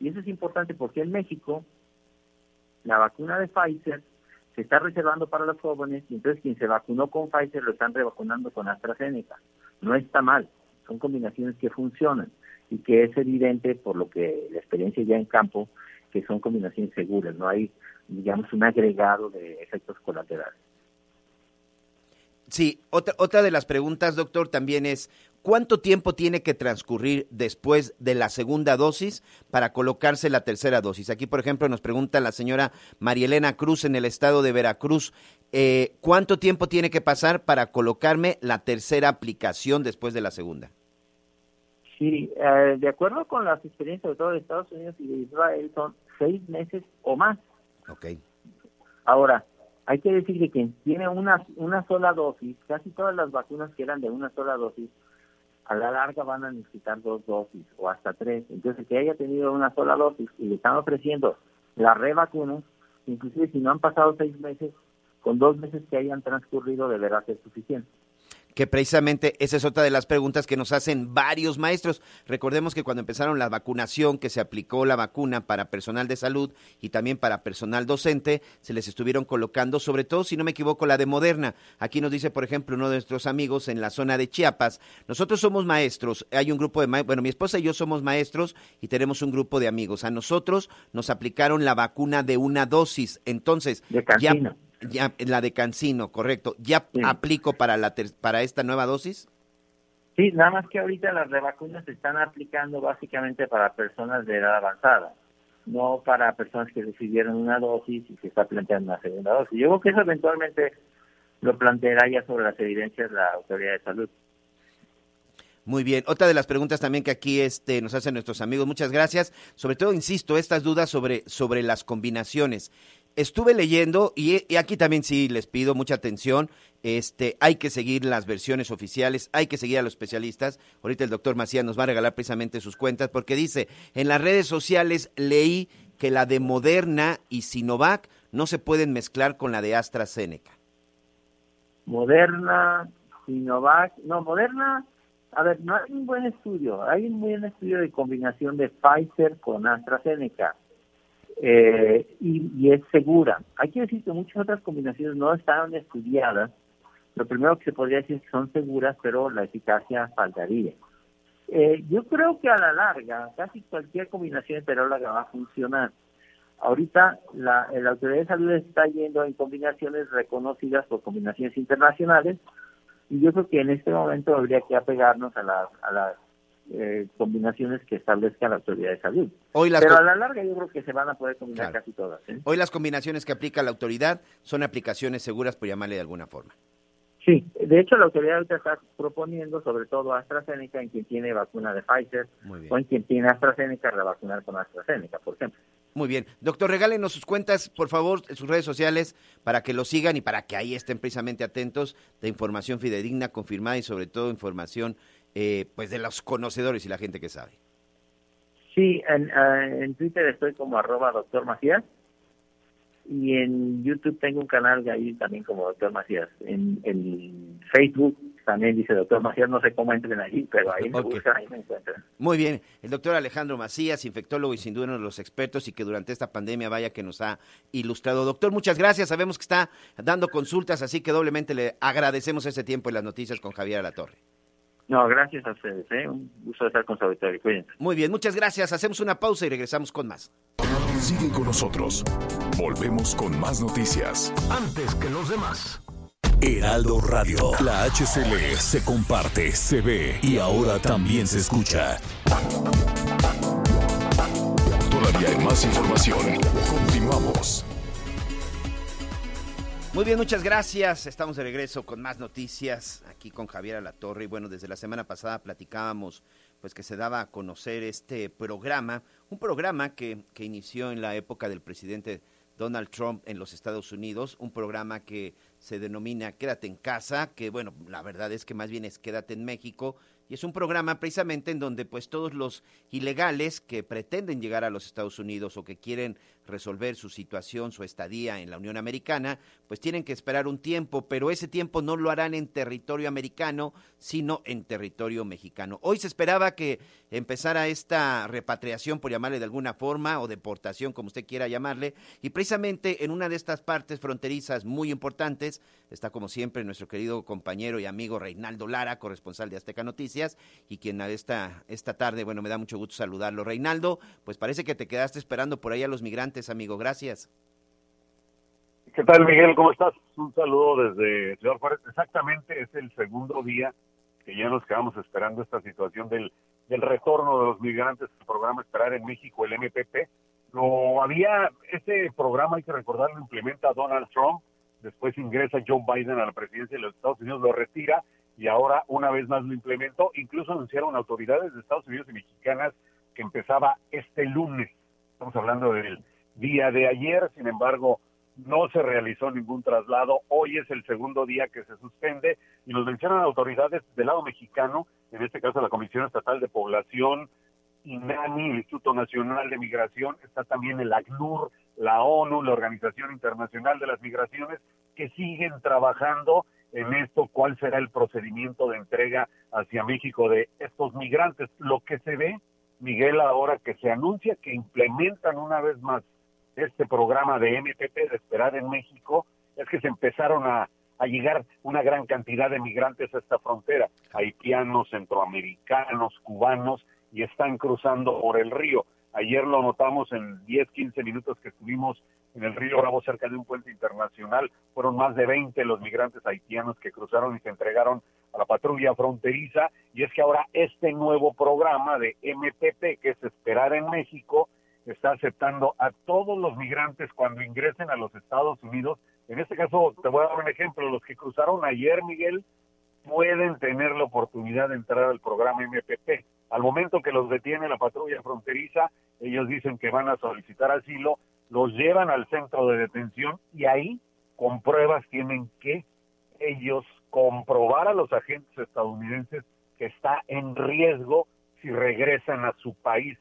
Y eso es importante porque en México la vacuna de Pfizer se está reservando para los jóvenes y entonces quien se vacunó con Pfizer lo están revacunando con AstraZeneca. No está mal, son combinaciones que funcionan y que es evidente por lo que la experiencia ya en campo que son combinaciones seguras, no hay, digamos, un agregado de efectos colaterales. Sí, otra, otra de las preguntas, doctor, también es, ¿cuánto tiempo tiene que transcurrir después de la segunda dosis para colocarse la tercera dosis? Aquí, por ejemplo, nos pregunta la señora Marielena Cruz en el estado de Veracruz, eh, ¿cuánto tiempo tiene que pasar para colocarme la tercera aplicación después de la segunda? Sí, eh, de acuerdo con las experiencias de todo de Estados Unidos y de Israel, son seis meses o más. Ok. Ahora, hay que decir que quien tiene una, una sola dosis, casi todas las vacunas que eran de una sola dosis, a la larga van a necesitar dos dosis o hasta tres. Entonces, que haya tenido una sola dosis y le están ofreciendo la revacuna, inclusive si no han pasado seis meses, con dos meses que hayan transcurrido deberá ser suficiente. Que precisamente esa es otra de las preguntas que nos hacen varios maestros. Recordemos que cuando empezaron la vacunación, que se aplicó la vacuna para personal de salud y también para personal docente, se les estuvieron colocando, sobre todo, si no me equivoco, la de Moderna. Aquí nos dice, por ejemplo, uno de nuestros amigos en la zona de Chiapas, nosotros somos maestros, hay un grupo de maestros, bueno, mi esposa y yo somos maestros y tenemos un grupo de amigos. A nosotros nos aplicaron la vacuna de una dosis, entonces... De ya. Ya, la de Cancino, correcto. ¿Ya Sí. aplico para, la ter- para esta nueva dosis? Sí, nada más que ahorita las revacunas se están aplicando básicamente para personas de edad avanzada, no para personas que recibieron una dosis y se está planteando una segunda dosis. Yo creo que eso eventualmente lo planteará ya sobre las evidencias la autoridad de salud. Muy bien. Otra de las preguntas también que aquí este, nos hacen nuestros amigos, muchas gracias. Sobre todo, insisto, estas dudas sobre, sobre las combinaciones. Estuve leyendo y, aquí también sí les pido mucha atención. Este, hay que seguir las versiones oficiales, hay que seguir a los especialistas. Ahorita el doctor Macías nos va a regalar precisamente sus cuentas porque dice, en las redes sociales leí que la de Moderna y Sinovac no se pueden mezclar con la de AstraZeneca. Moderna, Sinovac, no, Moderna, a ver, no hay un buen estudio, hay un buen estudio de combinación de Pfizer con AstraZeneca eh, y, y es segura. Hay que decir que muchas otras combinaciones no estaban estudiadas. Lo primero que se podría decir es que son seguras, pero la eficacia faltaría. Eh, yo creo que a la larga casi cualquier combinación heteróloga va a funcionar. Ahorita la, la autoridad de salud está yendo en combinaciones reconocidas por combinaciones internacionales y yo creo que en este momento habría que apegarnos a las, a las eh, combinaciones que establezca la autoridad de salud. Hoy las Pero a la larga yo creo que se van a poder combinar Claro. casi todas. ¿eh? Hoy las combinaciones que aplica la autoridad son aplicaciones seguras, por llamarle de alguna forma. Sí, de hecho la autoridad está proponiendo sobre todo AstraZeneca en quien tiene vacuna de Pfizer o en quien tiene AstraZeneca revacunar con AstraZeneca, por ejemplo. Muy bien. Doctor, regálenos sus cuentas, por favor, sus redes sociales, para que lo sigan y para que ahí estén precisamente atentos de información fidedigna, confirmada y sobre todo información eh, pues de los conocedores y la gente que sabe. Sí, en, eh, en Twitter estoy como arroba doctor Macías y en YouTube tengo un canal de ahí también como doctor Macías. En, en Facebook también dice doctor Macías, no sé cómo entren ahí, pero ahí me *laughs* buscan, ahí me encuentran. Muy bien. El doctor Alejandro Macías, infectólogo y sin duda uno de los expertos y que durante esta pandemia vaya que nos ha ilustrado. Doctor, muchas gracias. Sabemos que está dando consultas, así que doblemente le agradecemos ese tiempo en las noticias con Javier Alatorre. No, gracias a ustedes, ¿eh? un gusto estar con su auditorio. Cuídense. Muy bien, muchas gracias. Hacemos una pausa y regresamos con más. Sigue con nosotros. Volvemos con más noticias. Antes que los demás. Heraldo Radio. La HCL se comparte, se ve y ahora también se escucha. Todavía hay más información. Continuamos. Muy bien, muchas gracias. Estamos de regreso con más noticias aquí con Javier Alatorre. Y bueno, desde la semana pasada platicábamos pues que se daba a conocer este programa, un programa que, que inició en la época del presidente Donald Trump en los Estados Unidos, un programa que se denomina Quédate en casa, que bueno, la verdad es que más bien es Quédate en México, y es un programa precisamente en donde pues todos los ilegales que pretenden llegar a los Estados Unidos o que quieren resolver su situación, su estadía en la Unión Americana, pues tienen que esperar un tiempo, pero ese tiempo no lo harán en territorio americano, sino en territorio mexicano. Hoy se esperaba que empezara esta repatriación, por llamarle de alguna forma, o deportación, como usted quiera llamarle, y precisamente en una de estas partes fronterizas muy importantes está como siempre nuestro querido compañero y amigo Reinaldo Lara, corresponsal de Azteca Noticias, y quien a esta, esta tarde, bueno, me da mucho gusto saludarlo. Reinaldo, pues parece que te quedaste esperando por ahí a los migrantes, amigo, gracias. ¿Qué tal, Miguel? ¿Cómo estás? Un saludo desde Ciudad Juárez. Exactamente, es el segundo día que ya nos quedamos esperando esta situación del, del retorno de los migrantes al programa Esperar en México, el MPP. Lo había, este programa, hay que recordar, lo implementa Donald Trump, después ingresa Joe Biden a la presidencia de los Estados Unidos, lo retira y ahora una vez más lo implementó. Incluso anunciaron autoridades de Estados Unidos y mexicanas que empezaba este lunes. Estamos hablando del día de ayer, sin embargo, no se realizó ningún traslado. Hoy es el segundo día que se suspende y nos mencionan autoridades del lado mexicano, en este caso la Comisión Estatal de Población, INAMI, el Instituto Nacional de Migración, está también el ACNUR, la ONU, la Organización Internacional de las Migraciones, que siguen trabajando en esto, cuál será el procedimiento de entrega hacia México de estos migrantes. Lo que se ve, Miguel, ahora que se anuncia que implementan una vez más este programa de MPP de esperar en México, es que se empezaron a, a llegar una gran cantidad de migrantes a esta frontera, haitianos, centroamericanos, cubanos, y están cruzando por el río. Ayer lo notamos en 10, 15 minutos que estuvimos en el río Bravo cerca de un puente internacional. Fueron más de 20 los migrantes haitianos que cruzaron y se entregaron a la patrulla fronteriza. Y es que ahora este nuevo programa de MPP, que es Esperar en México, está aceptando a todos los migrantes cuando ingresen a los Estados Unidos. En este caso, te voy a dar un ejemplo. Los que cruzaron ayer, Miguel, pueden tener la oportunidad de entrar al programa MPP. Al momento que los detiene la patrulla fronteriza, ellos dicen que van a solicitar asilo, los llevan al centro de detención y ahí, con pruebas, tienen que ellos comprobar a los agentes estadounidenses que está en riesgo si regresan a su país.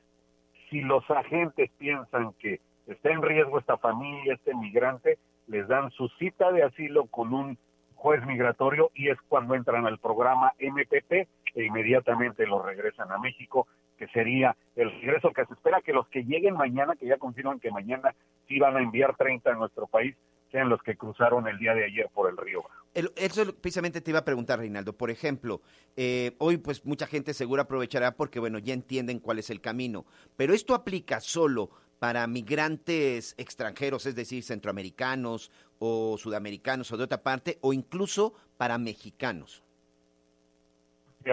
Si los agentes piensan que está en riesgo esta familia, este migrante, les dan su cita de asilo con un juez migratorio y es cuando entran al programa MPP e inmediatamente los regresan a México, que sería el regreso que se espera que los que lleguen mañana, que ya confirman que mañana sí van a enviar 30 a nuestro país, sean los que cruzaron el día de ayer por el río. El- eso precisamente te iba a preguntar, Reinaldo. Por ejemplo, eh, hoy pues mucha gente seguro aprovechará porque, bueno, ya entienden cuál es el camino. Pero esto aplica solo para migrantes extranjeros, es decir, centroamericanos o sudamericanos o de otra parte, o incluso para mexicanos.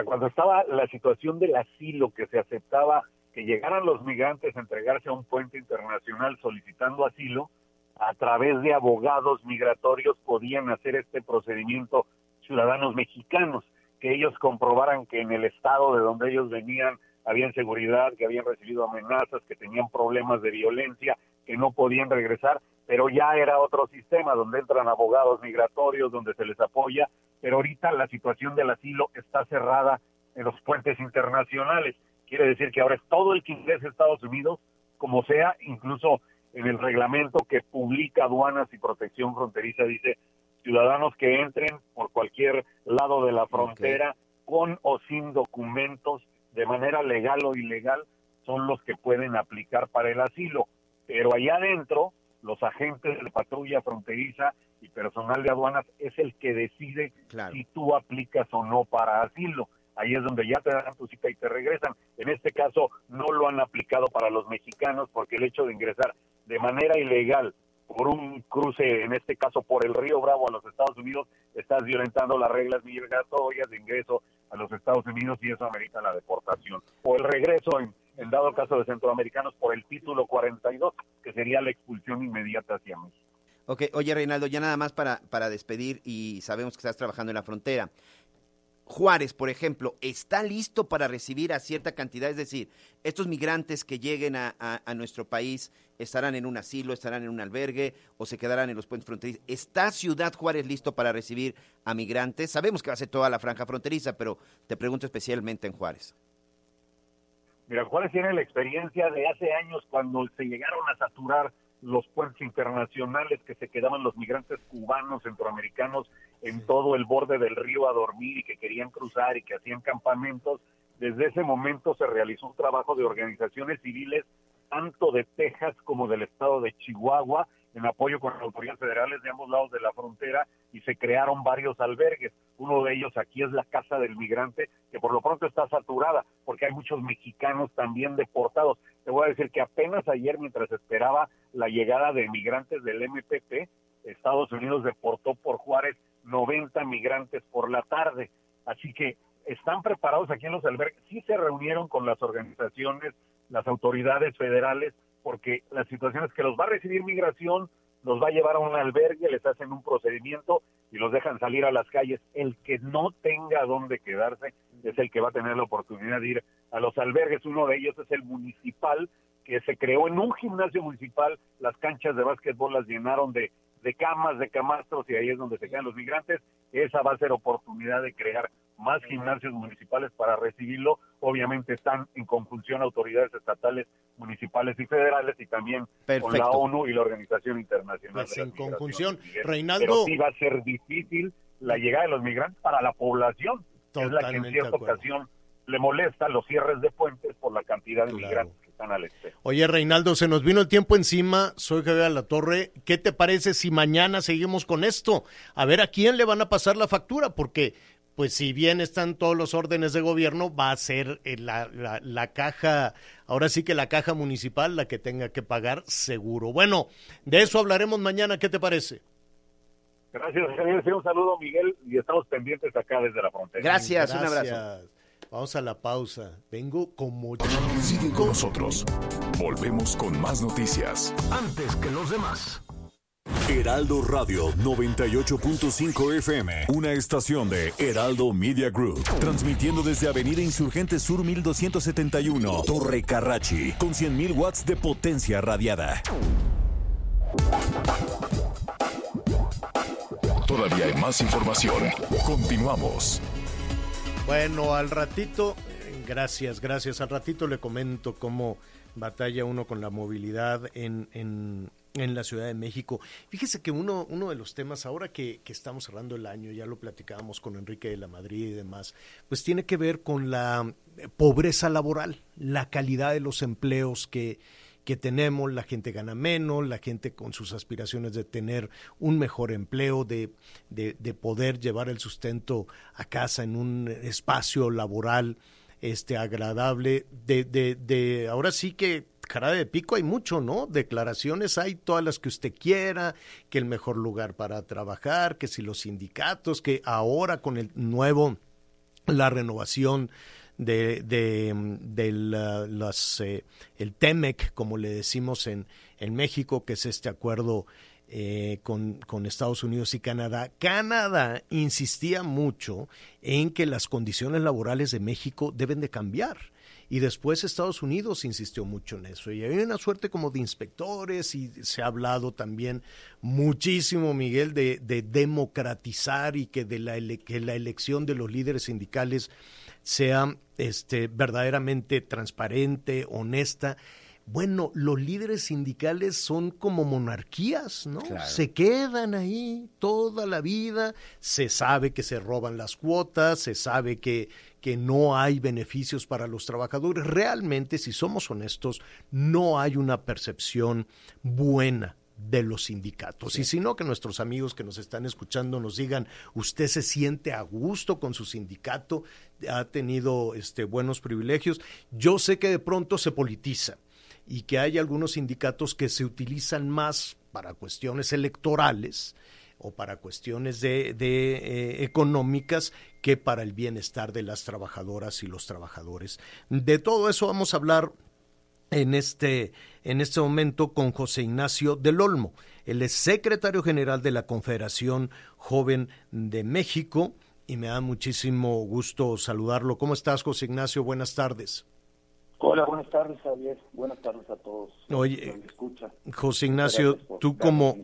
Cuando estaba la situación del asilo, que se aceptaba que llegaran los migrantes a entregarse a un puente internacional solicitando asilo, a través de abogados migratorios podían hacer este procedimiento ciudadanos mexicanos, que ellos comprobaran que en el estado de donde ellos venían había inseguridad, que habían recibido amenazas, que tenían problemas de violencia, que no podían regresar, pero ya era otro sistema donde entran abogados migratorios, donde se les apoya, pero ahorita la situación del asilo está cerrada en los puentes internacionales. Quiere decir que ahora es todo el que ingrese a Estados Unidos, como sea, incluso en el reglamento que publica aduanas y protección fronteriza dice ciudadanos que entren por cualquier lado de la frontera con o sin documentos de manera legal o ilegal son los que pueden aplicar para el asilo. Pero allá adentro, los agentes de patrulla fronteriza y personal de aduanas es el que decide si tú aplicas o no para asilo. Ahí es donde ya te dan tu cita y te regresan. En este caso no lo han aplicado para los mexicanos porque el hecho de ingresar de manera ilegal por un cruce, en este caso por el río Bravo a los Estados Unidos, estás violentando las reglas migratorias de ingreso a los Estados Unidos y eso amerita la deportación. O el regreso, en, en dado caso de centroamericanos, por el título 42, que sería la expulsión inmediata hacia México. Ok, oye Reinaldo, ya nada más para, para despedir y sabemos que estás trabajando en la frontera. Juárez, por ejemplo, está listo para recibir a cierta cantidad, es decir, estos migrantes que lleguen a, a- a nuestro país estarán en un asilo, estarán en un albergue o se quedarán en los puentes fronterizos. ¿Está Ciudad Juárez listo para recibir a migrantes? Sabemos que va a ser toda la franja fronteriza, pero te pregunto especialmente en Juárez. Mira, Juárez tiene la experiencia de hace años cuando se llegaron a saturar los puentes internacionales que se quedaban los migrantes cubanos, centroamericanos en todo el borde del río a dormir y que querían cruzar y que hacían campamentos. Desde ese momento se realizó un trabajo de organizaciones civiles tanto de Texas como del estado de Chihuahua en apoyo con las autoridades federales de ambos lados de la frontera y se crearon varios albergues. Uno de ellos aquí es la Casa del Migrante, que por lo pronto está saturada porque hay muchos mexicanos también deportados. Te voy a decir que apenas ayer, mientras esperaba la llegada de migrantes del MPP, Estados Unidos deportó por Juárez 90 migrantes por la tarde. Así que están preparados aquí en los albergues. Sí se reunieron con las organizaciones, las autoridades federales, porque la situación es que los va a recibir migración, los va a llevar a un albergue, les hacen un procedimiento y los dejan salir a las calles. El que no tenga dónde quedarse es el que va a tener la oportunidad de ir a los albergues. Uno de ellos es el municipal, que se creó en un gimnasio municipal. Las canchas de básquetbol las llenaron de, de camas, de camastros, y ahí es donde se quedan los migrantes. Esa va a ser oportunidad de crear más gimnasios municipales para recibirlo. Obviamente están en conjunción autoridades estatales, municipales y federales y también con la Perfecto. ONU y la Organización Internacional Pues de en conjunción. Reinaldo- Pero sí va a ser difícil la llegada de los migrantes para la población, que es la que en Totalmente cierta ocasión le molesta los cierres de puentes por la cantidad de migrantes que están al exterior. Oye, Reinaldo, se nos vino el tiempo encima. Soy Javier La Torre. ¿Qué te parece si mañana seguimos con esto? A ver a quién le van a pasar la factura, porque, pues, si bien están todos los órdenes de gobierno, va a ser eh, la, la- la caja, ahora sí que la caja municipal la que tenga que pagar seguro. Bueno, de eso hablaremos mañana. ¿Qué te parece? Gracias, Javier. Sí, un saludo, Miguel, y estamos pendientes acá desde la frontera. Gracias, un abrazo. Gracias. Vamos a la pausa. Vengo como Sigue con nosotros. Volvemos con más noticias. Antes que los demás. Heraldo Radio 98.5 FM, una estación de Heraldo Media Group, transmitiendo desde Avenida Insurgente Sur 1271, Torre Carrachi, con 100.000 watts de potencia radiada. Todavía hay más información. Continuamos. Bueno, al ratito, gracias, gracias. Al ratito le comento cómo batalla uno con la movilidad en, en, en la Ciudad de México. Fíjese que uno, uno de los temas ahora que, que estamos cerrando el año, ya lo platicábamos con Enrique de la Madrid y demás, pues tiene que ver con la eh, pobreza laboral, la calidad de los empleos que, que tenemos, la gente gana menos, la gente con sus aspiraciones de tener un mejor empleo, de, de, de poder llevar el sustento a casa en un espacio laboral este agradable, de, de, de ahora sí que cara de pico hay mucho, ¿no? Declaraciones hay todas las que usted quiera, que el mejor lugar para trabajar, que si los sindicatos, que ahora con el nuevo, la renovación de, de, de la- las, eh, el TEMEC, como le decimos en, en México, que es este acuerdo eh, con, con Estados Unidos y Canadá. Canadá insistía mucho en que las condiciones laborales de México deben de cambiar. Y después Estados Unidos insistió mucho en eso. Y hay una suerte como de inspectores y se ha hablado también muchísimo, Miguel, de, de democratizar y que, de la, que la elección de los líderes sindicales sea este, verdaderamente transparente, honesta. Bueno, los líderes sindicales son como monarquías, ¿no? Claro. Se quedan ahí toda la vida, se sabe que se roban las cuotas, se sabe que, que no hay beneficios para los trabajadores. Realmente, si somos honestos, no hay una percepción buena de los sindicatos. Y si no, que nuestros amigos que nos están escuchando nos digan, usted se siente a gusto con su sindicato, ha tenido este, buenos privilegios. Yo sé que de pronto se politiza y que hay algunos sindicatos que se utilizan más para cuestiones electorales o para cuestiones de, eh, económicas que para el bienestar de las trabajadoras y los trabajadores. De todo eso vamos a hablar en este, en este momento con José Ignacio del Olmo. Él es secretario general de la Confederación Joven de México y me da muchísimo gusto saludarlo. ¿Cómo estás, José Ignacio? Buenas tardes. Hola, buenas tardes, Javier. Buenas tardes a todos. Oye, escuchan. José Ignacio, tú como,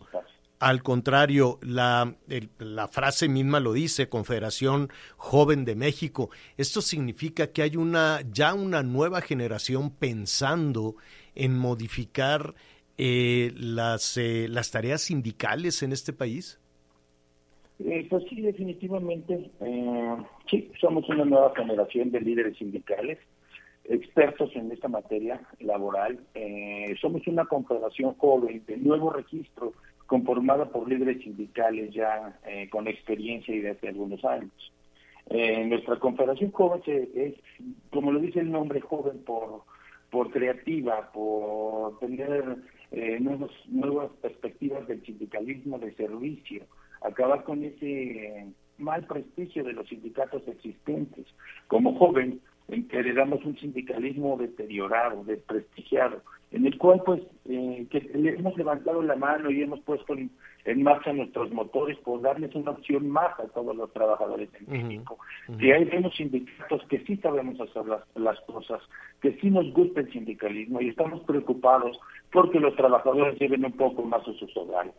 al contrario, la, el- la frase misma lo dice, Confederación Joven de México. Esto significa que hay una ya una nueva generación pensando en modificar eh, las, eh, las tareas sindicales en este país. Eh, pues sí, definitivamente. eh, sí, somos una nueva generación de líderes sindicales, expertos en esta materia laboral. Eh, somos una confederación joven de nuevo registro conformada por líderes sindicales ya eh, con experiencia y desde algunos años. Eh, nuestra confederación joven es, como lo dice el nombre, joven por, por creativa, por tener eh, nuevos, nuevas perspectivas del sindicalismo de servicio, acabar con ese mal prestigio de los sindicatos existentes. Como joven, eh, heredamos un sindicalismo deteriorado, desprestigiado, en el cual pues eh, que le hemos levantado la mano y hemos puesto en, en marcha nuestros motores por darles una opción más a todos los trabajadores en México. Que hay vemos sindicatos que sí sabemos hacer las, las cosas, que sí nos gusta el sindicalismo y estamos preocupados porque los trabajadores lleven un poco más a sus hogares.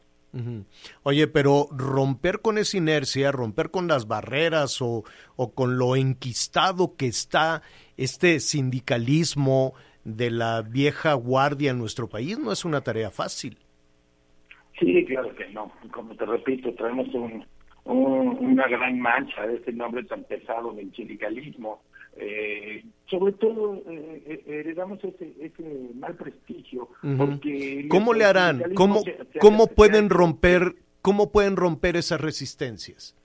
Oye, pero romper con esa inercia, romper con las barreras o, o con lo enquistado que está este sindicalismo de la vieja guardia en nuestro país no es una tarea fácil. Sí, claro que no. Como te repito, traemos un, un- una gran mancha de este nombre tan pesado del sindicalismo. Eh, sobre todo eh, eh, heredamos ese, ese mal prestigio porque ¿Cómo le harán? ¿Cómo, se- se- cómo pueden romper, cómo pueden romper esas resistencias?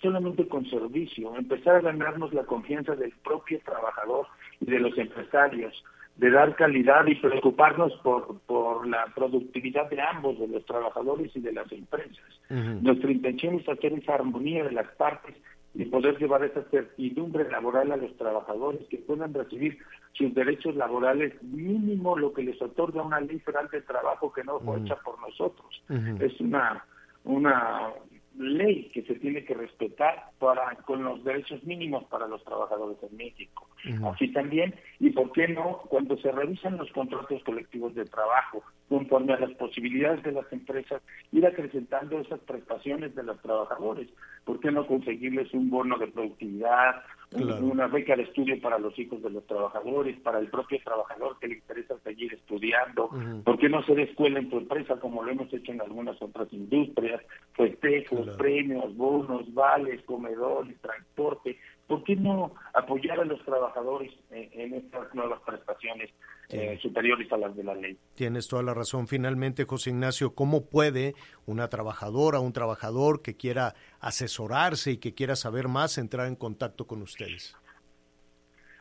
solamente con servicio, empezar a ganarnos la confianza del propio trabajador y de los empresarios, de dar calidad y preocuparnos por, por la productividad de ambos, de los trabajadores y de las empresas. Nuestra intención es hacer esa armonía de las partes y poder llevar esa certidumbre laboral a los trabajadores que puedan recibir sus derechos laborales mínimo lo que les otorga una ley federal de trabajo que no fue hecha por nosotros. Es una una ley que se tiene que respetar para con los derechos mínimos para los trabajadores en México. Así también, y por qué no, cuando se revisan los contratos colectivos de trabajo, conforme a las posibilidades de las empresas, ir acrecentando esas prestaciones de los trabajadores. ¿Por qué no conseguirles un bono de productividad, Claro. una beca de estudio para los hijos de los trabajadores, para el propio trabajador que le interesa seguir estudiando? Ujú. ¿Por qué no hacer escuela en tu empresa como lo hemos hecho en algunas otras industrias? Festejos, Claro. premios, bonos, vales, comedores, transporte. ¿Por qué no apoyar a los trabajadores en estas nuevas prestaciones eh, superiores a las de la ley? Tienes toda la razón. Finalmente, José Ignacio, ¿cómo puede una trabajadora, un trabajador que quiera asesorarse y que quiera saber más entrar en contacto con ustedes?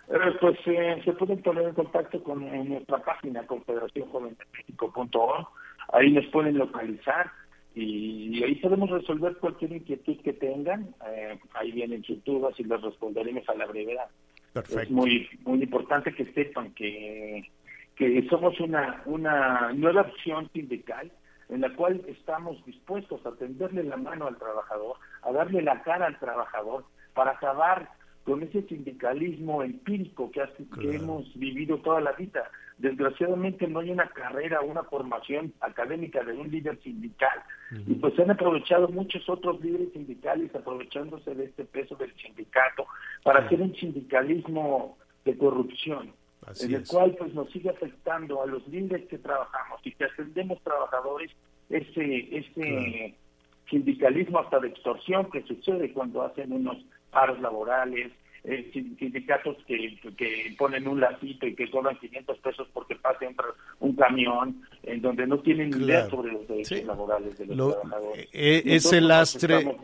Eh, pues eh, se pueden poner en contacto con eh, nuestra página confederacionjovendemexico.org. Ahí nos pueden localizar y, ahí podemos resolver cualquier inquietud que tengan. Eh, ahí vienen sus dudas y les responderemos a la brevedad. Es muy muy importante que sepan que, que somos una, una nueva opción sindical en la cual estamos dispuestos a tenderle la mano al trabajador, a darle la cara al trabajador para acabar con ese sindicalismo empírico que, hace- que hemos vivido toda la vida. Desgraciadamente no hay una carrera, una formación académica de un líder sindical. Y pues se han aprovechado muchos otros líderes sindicales aprovechándose de este peso del sindicato para hacer un sindicalismo de corrupción, Así en el es. cual pues nos sigue afectando a los líderes que trabajamos y que ascendemos trabajadores ese, ese sindicalismo hasta de extorsión que sucede cuando hacen unos paros laborales, eh, sin- sindicatos que, que ponen un lacito y que cobran 500 pesos porque pase un, camión, en donde no tienen ni idea Claro. sobre los derechos laborales de los Lo- trabajadores. eh, ese nos lastre,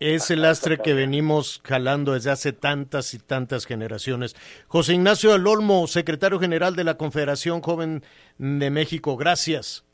ese lastre que venimos jalando desde hace tantas y tantas generaciones. José Ignacio del Olmo, secretario general de la Confederación Joven de México, gracias.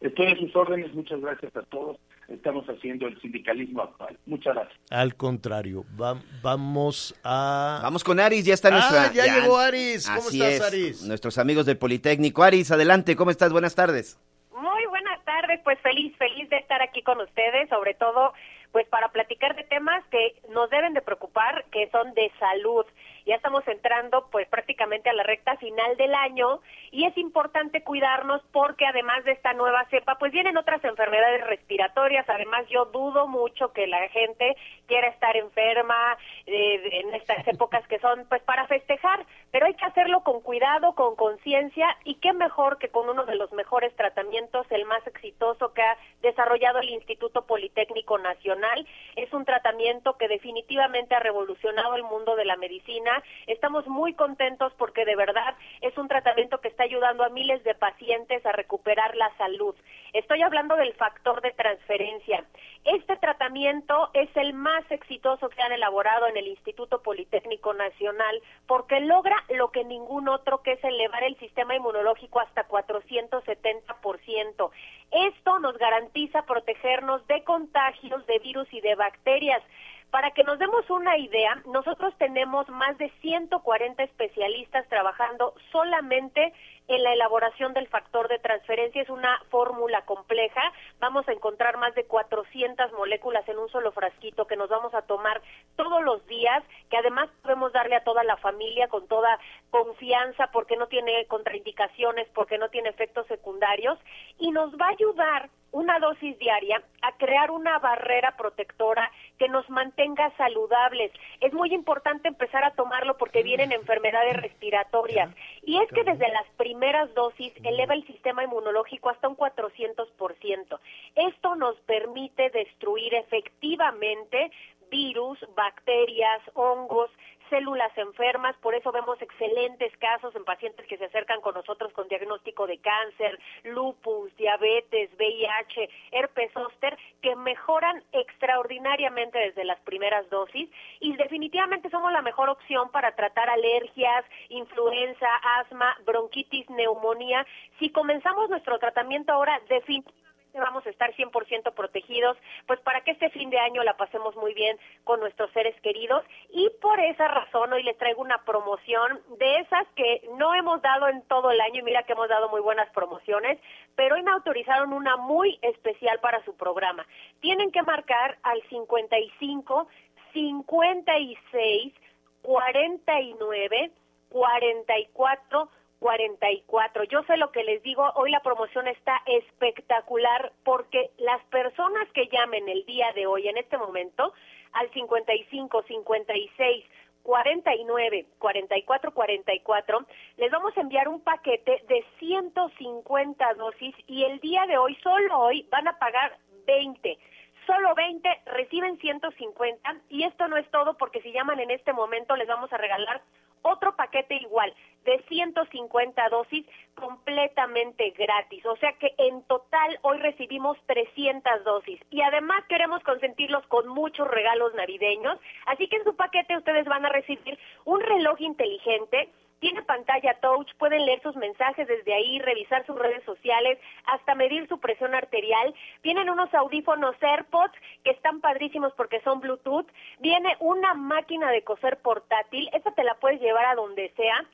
Estoy a sus órdenes, muchas gracias a todos. Estamos haciendo el sindicalismo actual. Muchas gracias. Al contrario, va- vamos a... Vamos con Aris, ya está Ah, nuestra... ya llegó Aris. ¿Cómo Así estás, es, Aris? Nuestros amigos del Politécnico. Aris, adelante, ¿cómo estás? Buenas tardes. Muy buenas tardes, pues feliz, feliz de estar aquí con ustedes, sobre todo pues para platicar de temas que nos deben de preocupar, que son de salud. Ya estamos entrando pues prácticamente a la recta final del año y es importante cuidarnos porque además de esta nueva cepa pues vienen otras enfermedades respiratorias. Además yo dudo mucho que la gente quiera estar enferma eh, en estas *laughs* épocas que son pues para festejar, pero hay que hacerlo con cuidado, con conciencia y qué mejor que con uno de los mejores tratamientos, el más exitoso que ha desarrollado el Instituto Politécnico Nacional. Es un tratamiento que definitivamente ha revolucionado el mundo de la medicina. Estamos muy contentos porque de verdad es un tratamiento que está ayudando a miles de pacientes a recuperar la salud. Estoy hablando del factor de transferencia. Este tratamiento es el más exitoso que han elaborado en el Instituto Politécnico Nacional porque logra lo que ningún otro, que es elevar el sistema inmunológico hasta 470%. Esto nos garantiza protegernos de contagios de virus y de bacterias. Para que nos demos una idea, nosotros tenemos más de 140 especialistas trabajando solamente en la elaboración del factor de transferencia. Es una fórmula compleja. Vamos a encontrar más de 400 moléculas en un solo frasquito que nos vamos a tomar todos los días, que además podemos darle a toda la familia con toda confianza porque no tiene contraindicaciones, porque no tiene efectos secundarios y nos va a ayudar una dosis diaria a crear una barrera protectora que nos mantenga saludables. Es muy importante empezar a tomarlo porque vienen enfermedades respiratorias. Y es que desde las primeras dosis eleva el sistema inmunológico hasta un 400%. Esto nos permite destruir efectivamente virus, bacterias, hongos, células enfermas, por eso vemos excelentes casos en pacientes que se acercan con nosotros con diagnóstico de cáncer, lupus, diabetes, VIH, herpes zóster, que mejoran extraordinariamente desde las primeras dosis y definitivamente somos la mejor opción para tratar alergias, influenza, asma, bronquitis, neumonía. Si comenzamos nuestro tratamiento ahora, definitivamente vamos a estar 100% protegidos, pues para que este fin de año la pasemos muy bien con nuestros seres queridos y por esa razón hoy les traigo una promoción de esas que no hemos dado en todo el año y mira que hemos dado muy buenas promociones, pero hoy me autorizaron una muy especial para su programa. Tienen que marcar al 55 56 49 44 44. Yo sé lo que les digo, hoy la promoción está espectacular porque las personas que llamen el día de hoy, en este momento, al 55, 56, 49 44 44 les vamos a enviar un paquete de 150 dosis y el día de hoy solo hoy van a pagar 20 solo 20 reciben 150 y esto no es todo porque si llaman en este momento les vamos a regalar otro paquete igual de 150 dosis completamente gratis. O sea que en total hoy recibimos 300 dosis y además queremos consentirlos con muchos regalos navideños. Así que en su paquete ustedes van a recibir un reloj inteligente tiene pantalla touch, pueden leer sus mensajes desde ahí, revisar sus redes sociales, hasta medir su presión arterial. Vienen unos audífonos AirPods que están padrísimos porque son Bluetooth. Viene una máquina de coser portátil, esa te la puedes llevar a donde sea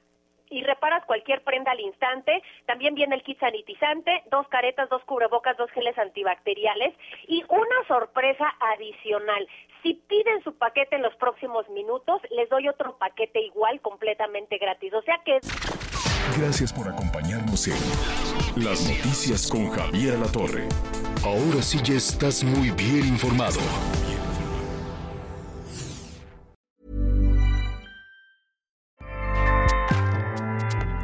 y reparas cualquier prenda al instante. También viene el kit sanitizante, dos caretas, dos cubrebocas, dos geles antibacteriales y una sorpresa adicional. Si piden su paquete en los próximos minutos, les doy otro paquete igual completamente gratis. O sea que... Gracias por acompañarnos en Las Noticias con Javier La Torre. Ahora sí ya estás muy bien informado.